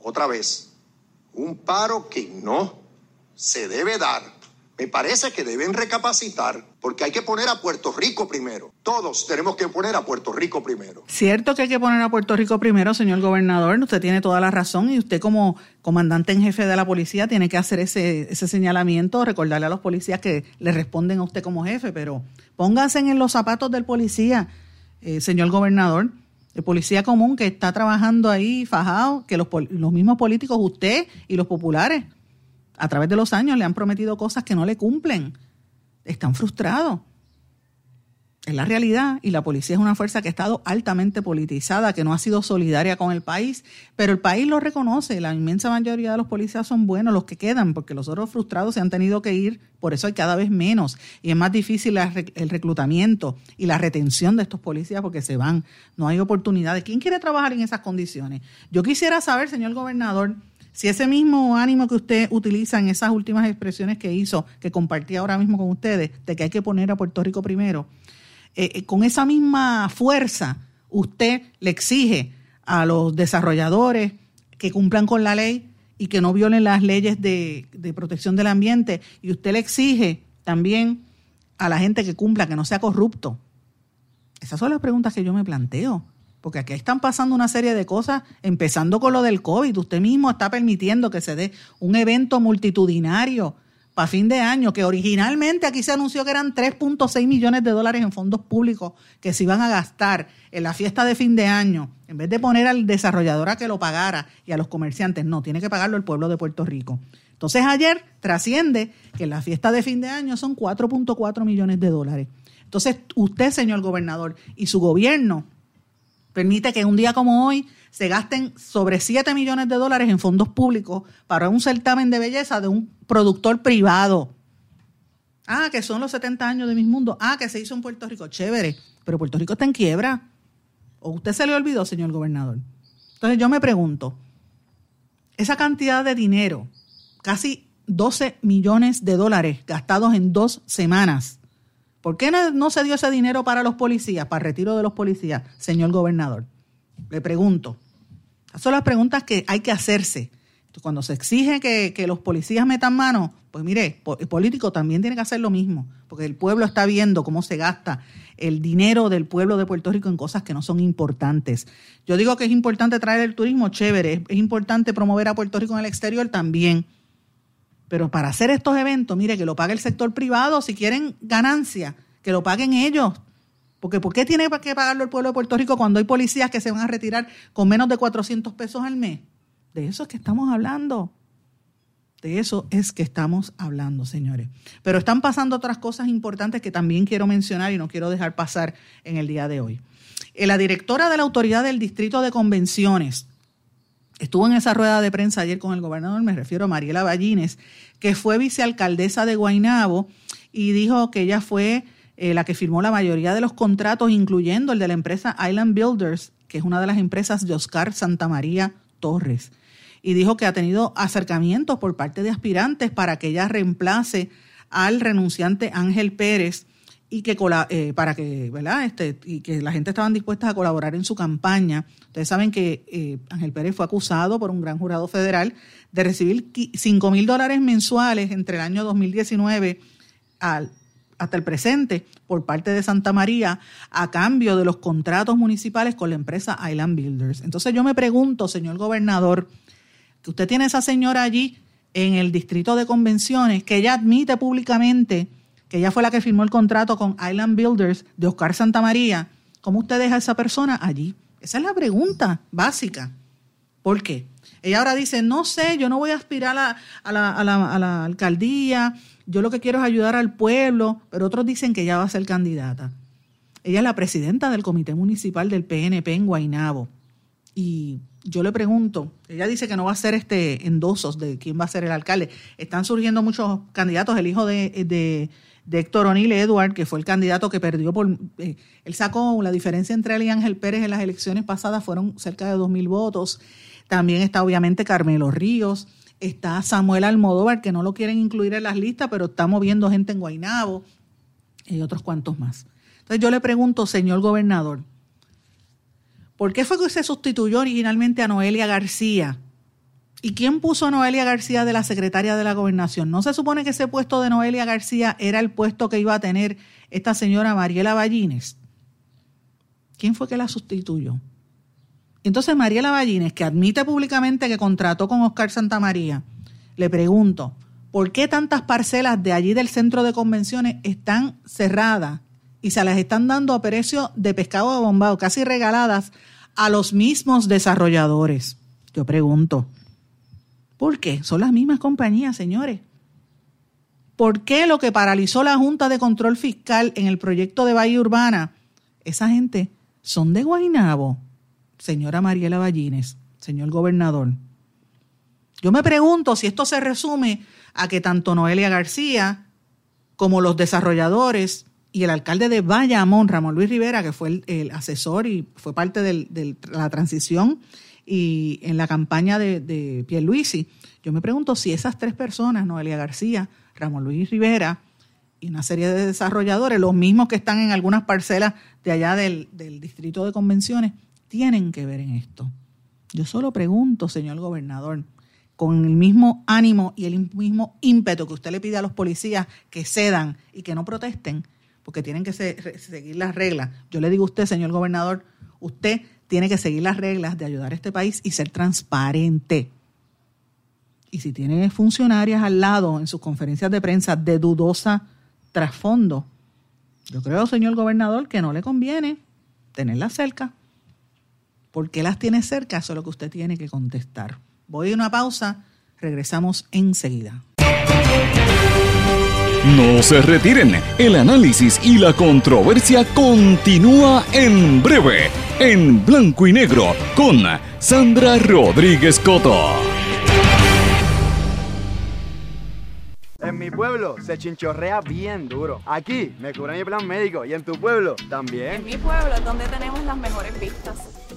S3: otra vez un paro que no se debe dar me parece que deben recapacitar porque hay que poner a Puerto Rico primero. Todos tenemos que poner a Puerto Rico primero.
S1: Cierto que hay que poner a Puerto Rico primero, señor gobernador. Usted tiene toda la razón y usted como comandante en jefe de la policía tiene que hacer ese, ese señalamiento, recordarle a los policías que le responden a usted como jefe, pero pónganse en los zapatos del policía, eh, señor gobernador. El policía común que está trabajando ahí fajado, que los, los mismos políticos, usted y los populares, a través de los años le han prometido cosas que no le cumplen. Están frustrados. Es la realidad y la policía es una fuerza que ha estado altamente politizada, que no ha sido solidaria con el país, pero el país lo reconoce, la inmensa mayoría de los policías son buenos, los que quedan, porque los otros frustrados se han tenido que ir, por eso hay cada vez menos y es más difícil el reclutamiento y la retención de estos policías porque se van, no hay oportunidades. ¿Quién quiere trabajar en esas condiciones? Yo quisiera saber, señor gobernador, si ese mismo ánimo que usted utiliza en esas últimas expresiones que hizo, que compartí ahora mismo con ustedes, de que hay que poner a Puerto Rico primero, eh, eh, con esa misma fuerza usted le exige a los desarrolladores que cumplan con la ley y que no violen las leyes de, de, protección del ambiente y usted le exige también a la gente que cumpla, que no sea corrupto. Esas son las preguntas que yo me planteo, porque aquí están pasando una serie de cosas, empezando con lo del COVID. Usted mismo está permitiendo que se dé un evento multitudinario para fin de año, que originalmente aquí se anunció que eran 3.6 millones de dólares en fondos públicos que se iban a gastar en la fiesta de fin de año, en vez de poner al desarrollador a que lo pagara y a los comerciantes, no, tiene que pagarlo el pueblo de Puerto Rico. Entonces ayer trasciende que la fiesta de fin de año son 4.4 millones de dólares. Entonces usted, señor gobernador, y su gobierno permite que un día como hoy se gasten sobre 7 millones de dólares en fondos públicos para un certamen de belleza de un productor privado. Ah, que son los 70 años de Mis Mundo. Ah, que se hizo en Puerto Rico. Chévere. Pero Puerto Rico está en quiebra. ¿O usted se le olvidó, señor gobernador? Entonces yo me pregunto, esa cantidad de dinero, casi 12 millones de dólares gastados en dos semanas, ¿por qué no, se dio ese dinero para los policías, para el retiro de los policías, señor gobernador? Le pregunto. Esas son las preguntas que hay que hacerse. Cuando se exige que, los policías metan mano, pues mire, el político también tiene que hacer lo mismo, porque el pueblo está viendo cómo se gasta el dinero del pueblo de Puerto Rico en cosas que no son importantes. Yo digo que es importante traer el turismo, chévere, es, importante promover a Puerto Rico en el exterior también. Pero para hacer estos eventos, mire, que lo pague el sector privado, si quieren ganancia, que lo paguen ellos, porque ¿por qué tiene que pagarlo el pueblo de Puerto Rico cuando hay policías que se van a retirar con menos de 400 pesos al mes? De eso es que estamos hablando. De eso es que estamos hablando, señores. Pero están pasando otras cosas importantes que también quiero mencionar y no quiero dejar pasar en el día de hoy. Eh, la directora de la Autoridad del Distrito de Convenciones estuvo en esa rueda de prensa ayer con el gobernador, me refiero a Mariela Ballines, que fue vicealcaldesa de Guaynabo y dijo que ella fue eh, la que firmó la mayoría de los contratos, incluyendo el de la empresa Island Builders, que es una de las empresas de Oscar Santamaría Torres. Y dijo que ha tenido acercamientos por parte de aspirantes para que ella reemplace al renunciante Ángel Pérez y que eh, para que, ¿verdad? Este, y que la gente estaban dispuestas a colaborar en su campaña. Ustedes saben que eh, Ángel Pérez fue acusado por un gran jurado federal de recibir 5 mil dólares mensuales entre el año 2019 al hasta el presente por parte de Santa María a cambio de los contratos municipales con la empresa Island Builders. Entonces yo me pregunto, señor gobernador, que usted tiene esa señora allí en el distrito de convenciones, que ella admite públicamente que ella fue la que firmó el contrato con Island Builders de Oscar Santa María, ¿cómo usted deja a esa persona allí? Esa es la pregunta básica. ¿Por qué? Ella ahora dice, no sé, yo no voy a aspirar a, la, alcaldía, yo lo que quiero es ayudar al pueblo, pero otros dicen que ella va a ser candidata. Ella es la presidenta del Comité Municipal del PNP en Guainabo. Y yo le pregunto, ella dice que no va a ser este endosos de quién va a ser el alcalde. Están surgiendo muchos candidatos. El hijo de, Héctor O'Neill Edward, que fue el candidato que perdió por... Eh, él sacó la diferencia entre él y Ángel Pérez en las elecciones pasadas, fueron cerca de dos mil votos. También está obviamente Carmelo Ríos. Está Samuel Almodóvar, que no lo quieren incluir en las listas, pero está moviendo gente en Guainabo y otros cuantos más. Entonces yo le pregunto, señor gobernador, ¿por qué fue que se sustituyó originalmente a Noelia García? ¿Y quién puso a Noelia García de la secretaria de la gobernación? ¿No se supone que ese puesto de Noelia García era el puesto que iba a tener esta señora Mariela Ballines? ¿Quién fue que la sustituyó? Entonces Mariela Ballines, que admite públicamente que contrató con Oscar Santamaría, le pregunto, ¿por qué tantas parcelas de allí del centro de convenciones están cerradas y se las están dando a precio de pescado de bombado, casi regaladas a los mismos desarrolladores? Yo pregunto, ¿por qué? Son las mismas compañías, señores. ¿Por qué lo que paralizó la Junta de Control Fiscal en el proyecto de Bahía Urbana, esa gente son de Guainabo? Señora Mariela Ballines, señor gobernador. Yo me pregunto si esto se resume a que tanto Noelia García como los desarrolladores y el alcalde de Bayamón, Ramón Luis Rivera, que fue el, asesor y fue parte de la transición y en la campaña de, de Pierluisi, yo me pregunto si esas tres personas, Noelia García, Ramón Luis Rivera y una serie de desarrolladores, los mismos que están en algunas parcelas de allá del, del distrito de convenciones, tienen que ver en esto. Yo solo pregunto, señor gobernador, con el mismo ánimo y el mismo ímpetu que usted le pide a los policías que cedan y que no protesten, porque tienen que seguir las reglas. Yo le digo a usted, señor gobernador, usted tiene que seguir las reglas de ayudar a este país y ser transparente. Y si tiene funcionarias al lado en sus conferencias de prensa de dudosa trasfondo, yo creo, señor gobernador, que no le conviene tenerlas cerca. ¿Por qué las tiene cerca? Eso es lo que usted tiene que contestar. Voy a una pausa, regresamos enseguida.
S2: No se retiren, el análisis y la controversia continúa en breve, en blanco y negro, con Sandra Rodríguez Coto.
S4: En mi pueblo se chinchorrea bien duro. Aquí me cubre mi plan médico y en tu pueblo también.
S5: En mi pueblo es donde tenemos las mejores vistas.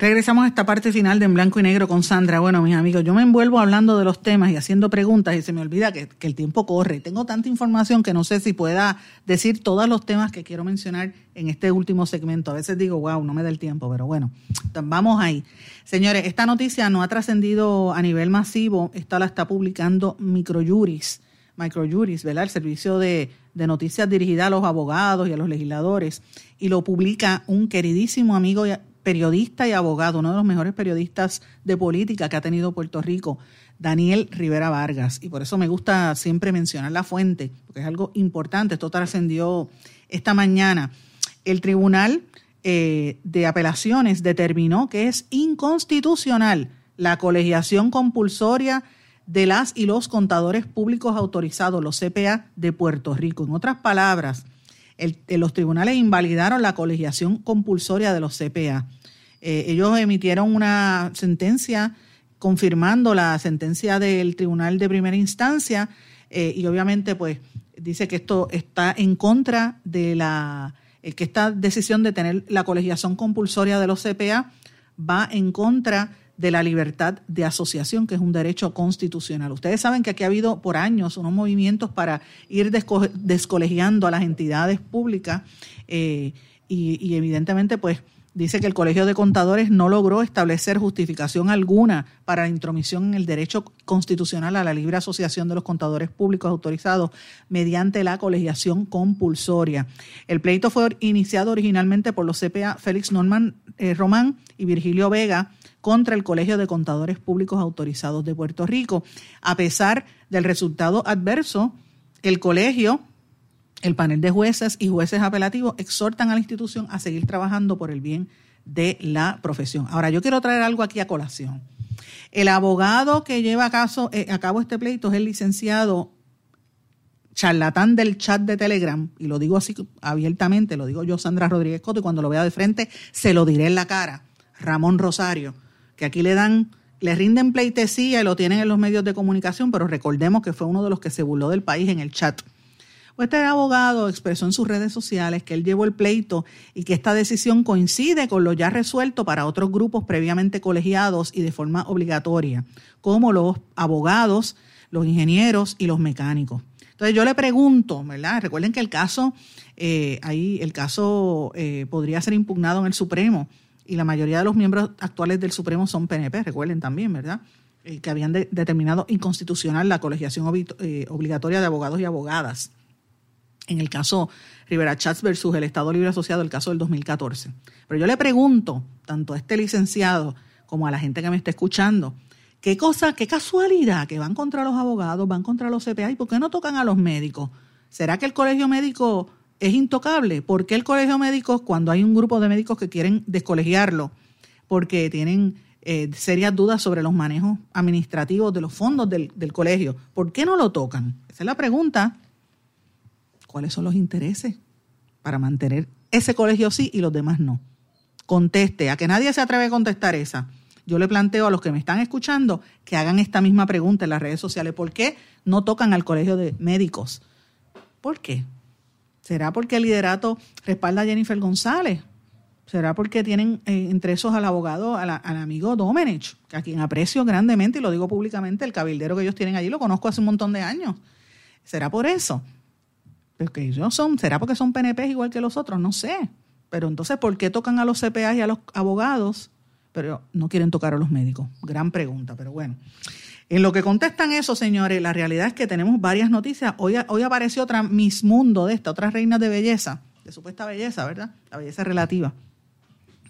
S1: Regresamos a esta parte final de En Blanco y Negro con Sandra. Bueno, mis amigos, yo me envuelvo hablando de los temas y haciendo preguntas y se me olvida que, el tiempo corre. Tengo tanta información que no sé si pueda decir todos los temas que quiero mencionar en este último segmento. A veces digo, wow, no me da el tiempo, pero bueno, vamos ahí. Señores, esta noticia no ha trascendido a nivel masivo. Esta la está publicando Microjuris. Microjuris, ¿verdad? El servicio de, noticias dirigida a los abogados y a los legisladores. Y lo publica un queridísimo amigo periodista y abogado, uno de los mejores periodistas de política que ha tenido Puerto Rico, Daniel Rivera Vargas. Y por eso me gusta siempre mencionar la fuente, porque es algo importante. Esto trascendió esta mañana. El Tribunal eh, de Apelaciones determinó que es inconstitucional la colegiación compulsoria de las y los contadores públicos autorizados, los CPA de Puerto Rico. En otras palabras, los tribunales invalidaron la colegiación compulsoria de los CPA. Eh, ellos emitieron una sentencia confirmando la sentencia del tribunal de primera instancia eh, y obviamente pues dice que esto está en contra de la eh, que esta decisión de tener la colegiación compulsoria de los CPA va en contra de la libertad de asociación, que es un derecho constitucional. Ustedes saben que aquí ha habido por años unos movimientos para ir descolegiando a las entidades públicas y, y, evidentemente pues dice que el Colegio de Contadores no logró establecer justificación alguna para la intromisión en el derecho constitucional a la libre asociación de los contadores públicos autorizados mediante la colegiación compulsoria. El pleito fue iniciado originalmente por los CPA Félix Norman eh, Román y Virgilio Vega contra el Colegio de Contadores Públicos Autorizados de Puerto Rico. A pesar del resultado adverso, el colegio el panel de jueces y jueces apelativos exhortan a la institución a seguir trabajando por el bien de la profesión. Ahora, yo quiero traer algo aquí a colación. El abogado que lleva a, caso, eh, a cabo este pleito es el licenciado charlatán del chat de Telegram, y lo digo así abiertamente, lo digo yo, Sandra Rodríguez Coto, y cuando lo vea de frente se lo diré en la cara, Ramón Rosario, que aquí le dan, le rinden pleitesía y lo tienen en los medios de comunicación, pero recordemos que fue uno de los que se burló del país en el chat este abogado expresó en sus redes sociales que él llevó el pleito y que esta decisión coincide con lo ya resuelto para otros grupos previamente colegiados y de forma obligatoria, como los abogados, los ingenieros y los mecánicos. Entonces yo le pregunto, ¿verdad? Recuerden que el caso, eh, ahí el caso eh, podría ser impugnado en el Supremo y la mayoría de los miembros actuales del Supremo son PNP, recuerden también, ¿verdad? Eh, que habían determinado inconstitucional la colegiación obligatoria de abogados y abogadas en el caso Rivera Chats versus el Estado Libre Asociado, el caso del 2014. Pero yo le pregunto, tanto a este licenciado como a la gente que me está escuchando, qué cosa, qué casualidad que van contra los abogados, van contra los CPA y por qué no tocan a los médicos. ¿Será que el colegio médico es intocable? ¿Por qué el colegio médico, cuando hay un grupo de médicos que quieren descolegiarlo porque tienen eh, serias dudas sobre los manejos administrativos de los fondos del, del colegio, ¿por qué no lo tocan? Esa es la pregunta cuáles son los intereses para mantener ese colegio sí y los demás no. Conteste, a que nadie se atreve a contestar esa. Yo le planteo a los que me están escuchando que hagan esta misma pregunta en las redes sociales. ¿Por qué no tocan al colegio de médicos? ¿Por qué? ¿Será porque el liderato respalda a Jennifer González? ¿Será porque tienen eh, entre esos al abogado, al, amigo Domenech, a quien aprecio grandemente y lo digo públicamente, el cabildero que ellos tienen allí lo conozco hace un montón de años? ¿Será por eso? que ellos son, ¿será porque son PNP igual que los otros? No sé. Pero entonces, ¿por qué tocan a los CPA y a los abogados, pero no quieren tocar a los médicos? Gran pregunta, pero bueno. En lo que contestan eso, señores, la realidad es que tenemos varias noticias. Hoy, apareció otra Miss Mundo de esta, otra reina de belleza, de supuesta belleza, ¿verdad? La belleza relativa.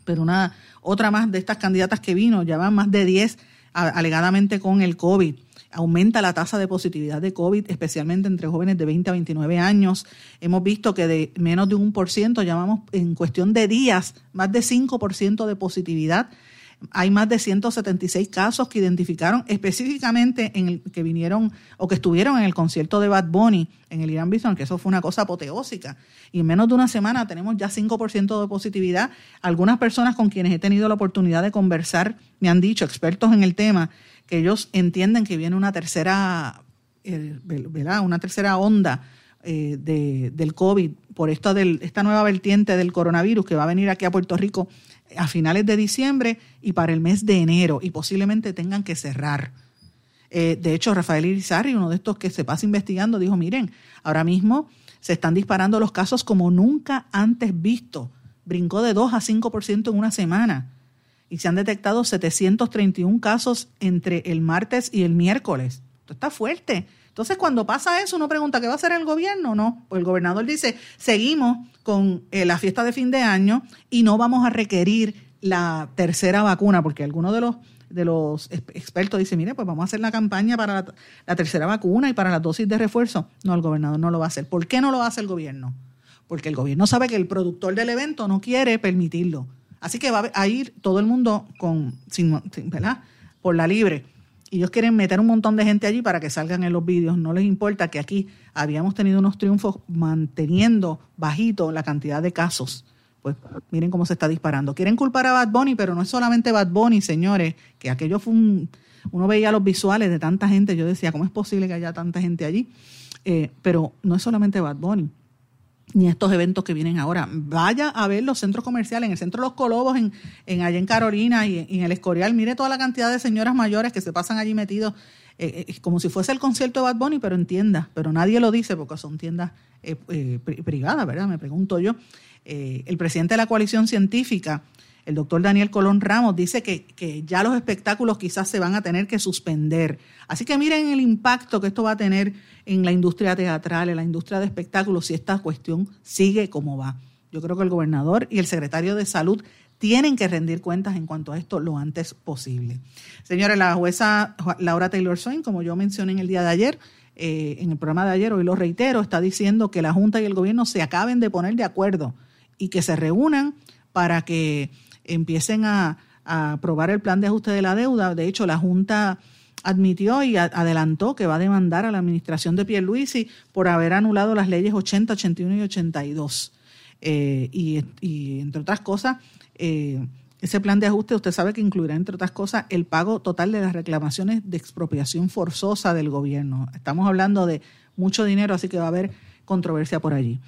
S1: Pero una, otra más de estas candidatas que vino, ya van más de 10 alegadamente con el COVID aumenta la tasa de positividad de COVID, especialmente entre jóvenes de 20 a 29 años. Hemos visto que de menos de un por ciento, llamamos en cuestión de días, más de 5% de positividad. Hay más de 176 casos que identificaron específicamente en el que vinieron o que estuvieron en el concierto de Bad Bunny en el Irán Bison, que eso fue una cosa apoteósica. Y en menos de una semana tenemos ya 5% de positividad. Algunas personas con quienes he tenido la oportunidad de conversar me han dicho, expertos en el tema, que ellos entienden que viene una tercera, eh, Una tercera onda eh, de, del COVID por esta, del, esta nueva vertiente del coronavirus que va a venir aquí a Puerto Rico a finales de diciembre y para el mes de enero y posiblemente tengan que cerrar. Eh, de hecho, Rafael Irizarri, uno de estos que se pasa investigando, dijo, miren, ahora mismo se están disparando los casos como nunca antes visto. Brincó de 2 a 5% en una semana y se han detectado 731 casos entre el martes y el miércoles. Esto está fuerte. Entonces, cuando pasa eso, uno pregunta, ¿qué va a hacer el gobierno? No, pues el gobernador dice, seguimos con eh, la fiesta de fin de año y no vamos a requerir la tercera vacuna, porque algunos de los de los expertos dicen, mire, pues vamos a hacer la campaña para la, la tercera vacuna y para la dosis de refuerzo. No, el gobernador no lo va a hacer. ¿Por qué no lo hace el gobierno? Porque el gobierno sabe que el productor del evento no quiere permitirlo. Así que va a ir todo el mundo con, sin, ¿verdad? por la libre. Y ellos quieren meter un montón de gente allí para que salgan en los vídeos. No les importa que aquí habíamos tenido unos triunfos manteniendo bajito la cantidad de casos. Pues miren cómo se está disparando. Quieren culpar a Bad Bunny, pero no es solamente Bad Bunny, señores, que aquello fue un... Uno veía los visuales de tanta gente, yo decía, ¿cómo es posible que haya tanta gente allí? Eh, pero no es solamente Bad Bunny ni estos eventos que vienen ahora. Vaya a ver los centros comerciales, en el centro de los Colobos, en, en allá en Carolina y en, el Escorial. Mire toda la cantidad de señoras mayores que se pasan allí metidos eh, eh, como si fuese el concierto de Bad Bunny, pero en tiendas, pero nadie lo dice porque son tiendas eh, pri- privadas, ¿verdad? Me pregunto yo. El presidente de la coalición científica, el doctor Daniel Colón Ramos, dice que, que ya los espectáculos quizás se van a tener que suspender. Así que miren el impacto que esto va a tener en la industria teatral, en la industria de espectáculos, si esta cuestión sigue como va. Yo creo que el gobernador y el secretario de salud tienen que rendir cuentas en cuanto a esto lo antes posible. Señores, la jueza Laura Taylor Swain, como yo mencioné en el día de ayer, eh, en el programa de ayer, hoy lo reitero, está diciendo que la Junta y el gobierno se acaben de poner de acuerdo y que se reúnan para que empiecen a, aprobar el plan de ajuste de la deuda. De hecho, la Junta admitió y adelantó que va a demandar a la administración de Pierluisi por haber anulado las leyes 80, 81 y 82. Eh, y, entre otras cosas, eh, ese plan de ajuste usted sabe que incluirá, entre otras cosas, el pago total de las reclamaciones de expropiación forzosa del gobierno. Estamos hablando de mucho dinero, así que va a haber controversia por allí.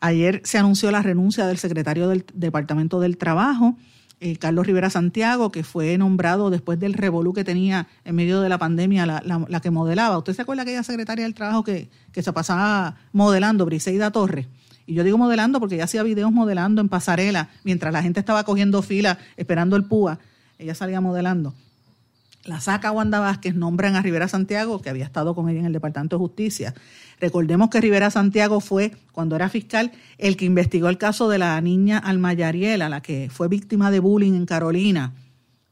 S1: Ayer se anunció la renuncia del secretario del Departamento del Trabajo, eh, Carlos Rivera Santiago, que fue nombrado después del revolú que tenía en medio de la pandemia, la, que modelaba. ¿Usted se acuerda aquella secretaria del Trabajo que, que se pasaba modelando, Briseida Torres? Y yo digo modelando porque ella hacía videos modelando en pasarela, mientras la gente estaba cogiendo fila esperando el púa, ella salía modelando. La saca Wanda Vázquez, nombran a Rivera Santiago, que había estado con ella en el Departamento de Justicia. Recordemos que Rivera Santiago fue, cuando era fiscal, el que investigó el caso de la niña Alma Yariela, la que fue víctima de bullying en Carolina,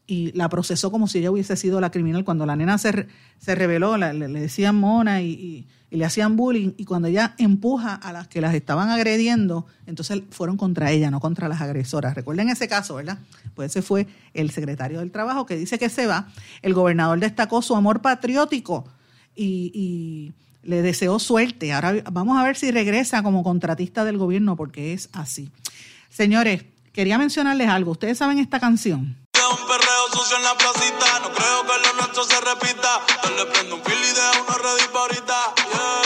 S1: y la procesó como si ella hubiese sido la criminal. Cuando la nena se, se reveló, le, decían mona y, le hacían bullying, y cuando ella empuja a las que las estaban agrediendo, entonces fueron contra ella, no contra las agresoras. Recuerden ese caso, ¿verdad? Pues ese fue el secretario del Trabajo que dice que se va. El gobernador destacó su amor patriótico y le deseó suerte. Ahora vamos a ver si regresa como contratista del gobierno, porque es así. Señores, quería mencionarles algo. Ustedes saben esta canción.
S6: Sucio en la placita, no creo que lo nuestro se repita. Yo le prendo un fil y de una pa' ahorita.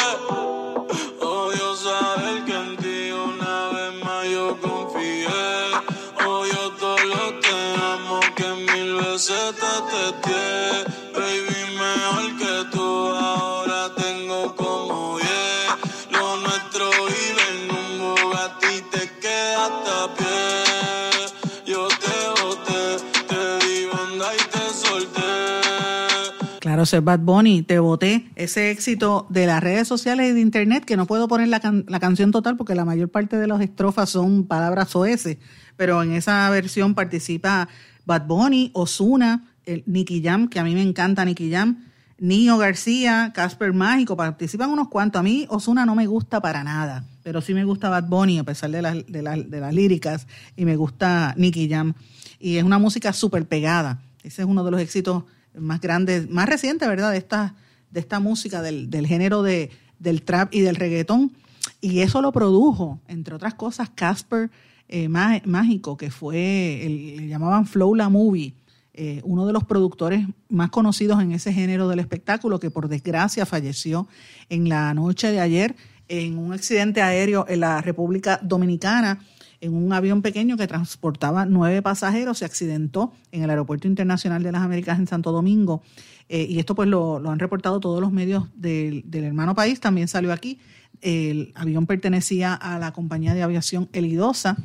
S1: Claro, ese es Bad Bunny, te voté, ese éxito de las redes sociales y de internet, que no puedo poner la, la canción total porque la mayor parte de las estrofas son palabras OS, pero en esa versión participa Bad Bunny, Osuna, Nicky Jam, que a mí me encanta Nicky Jam, Nio García, Casper Mágico, participan unos cuantos. A mí Osuna no me gusta para nada, pero sí me gusta Bad Bunny a pesar de, las- de, de las líricas y me gusta Nicky Jam. Y es una música súper pegada. Ese es uno de los éxitos más grandes, más recientes, ¿verdad? De esta, de esta música, del, del género de, del trap y del reggaetón. Y eso lo produjo, entre otras cosas, Casper eh, Má- Mágico, que fue, el, le llamaban Flow La Movie, eh, uno de los productores más conocidos en ese género del espectáculo, que por desgracia falleció en la noche de ayer en un accidente aéreo en la República Dominicana, en un avión pequeño que transportaba nueve pasajeros, se accidentó en el Aeropuerto Internacional de las Américas en Santo Domingo. Eh, y esto pues lo, han reportado todos los medios del, del hermano país, también salió aquí. El avión pertenecía a la compañía de aviación Elidosa,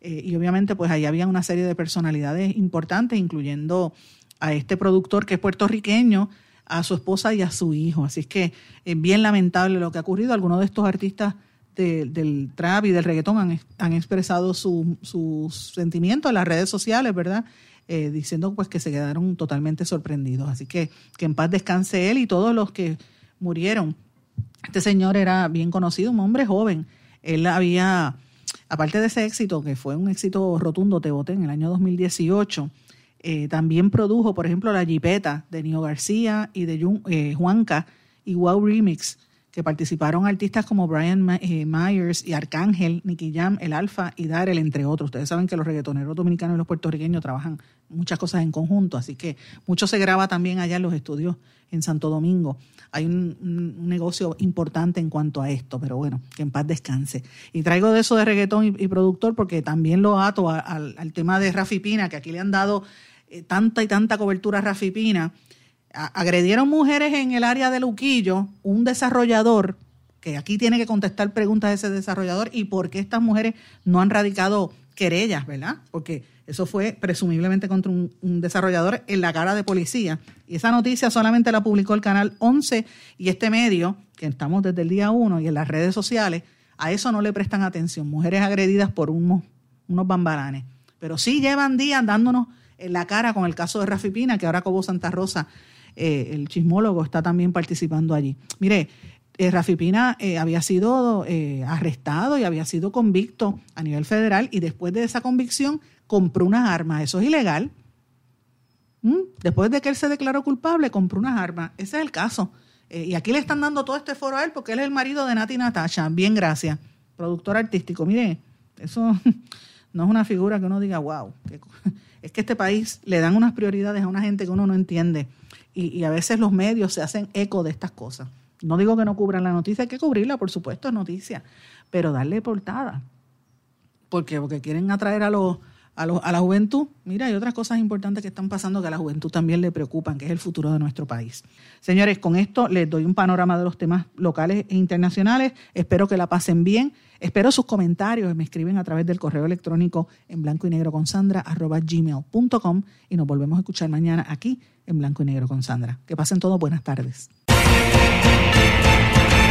S1: eh, y obviamente pues ahí había una serie de personalidades importantes, incluyendo a este productor que es puertorriqueño, a su esposa y a su hijo. Así es que es bien lamentable lo que ha ocurrido. Algunos de estos artistas de- del trap y del reggaetón han, han expresado su- sus sentimientos en las redes sociales, ¿verdad? Eh, diciendo pues que se quedaron totalmente sorprendidos. Así que que en paz descanse él y todos los que murieron. Este señor era bien conocido, un hombre joven. Él había, aparte de ese éxito, que fue un éxito rotundo, Te Boté, en el año 2018, eh, también produjo, por ejemplo, La Jipeta de Nio García y de Jun- eh, Juanca y Wow Remix, que participaron artistas como Brian eh, Myers y Arcángel, Nicky Jam, El Alfa y Darel, entre otros. Ustedes saben que los reggaetoneros dominicanos y los puertorriqueños trabajan muchas cosas en conjunto, así que mucho se graba también allá en los estudios en Santo Domingo. Hay un, negocio importante en cuanto a esto, pero bueno, que en paz descanse. Y traigo de eso de reggaetón y, productor porque también lo ato al tema de Rafi Pina, que aquí le han dado eh, tanta y tanta cobertura a Rafi Pina. Agredieron mujeres en el área de Luquillo, un desarrollador, que aquí tiene que contestar preguntas de ese desarrollador y por qué estas mujeres no han radicado querellas, ¿verdad? Porque eso fue presumiblemente contra un, desarrollador en la cara de policía. Y esa noticia solamente la publicó el canal 11 y este medio, que estamos desde el día 1 y en las redes sociales, a eso no le prestan atención. Mujeres agredidas por unos, unos bambalanes. Pero sí llevan días dándonos en la cara con el caso de Rafi Pina, que ahora Cobo Santa Rosa, eh, el chismólogo, está también participando allí. Mire, eh, Rafi Pina eh, había sido eh, arrestado y había sido convicto a nivel federal y después de esa convicción compró unas armas. Eso es ilegal. ¿Mm? Después de que él se declaró culpable, compró unas armas. Ese es el caso. Y aquí le están dando todo este foro a él porque él es el marido de Nati Natasha. Bien, gracias. Productor artístico. Mire, eso no es una figura que uno diga, wow. qué co-". Es que este país le dan unas prioridades a una gente que uno no entiende. Y, y a veces los medios se hacen eco de estas cosas. No digo que no cubran la noticia, hay que cubrirla, por supuesto, es noticia. Pero darle portada. porque Porque quieren atraer a los a, la juventud. Mira, hay otras cosas importantes que están pasando que a la juventud también le preocupan, que es el futuro de nuestro país. Señores, con esto les doy un panorama de los temas locales e internacionales. Espero que la pasen bien. Espero sus comentarios. Me escriben a través del correo electrónico en blanco y negro con Sandra gmail.com y nos volvemos a escuchar mañana aquí en blanco y negro con Sandra. Que pasen todos buenas tardes.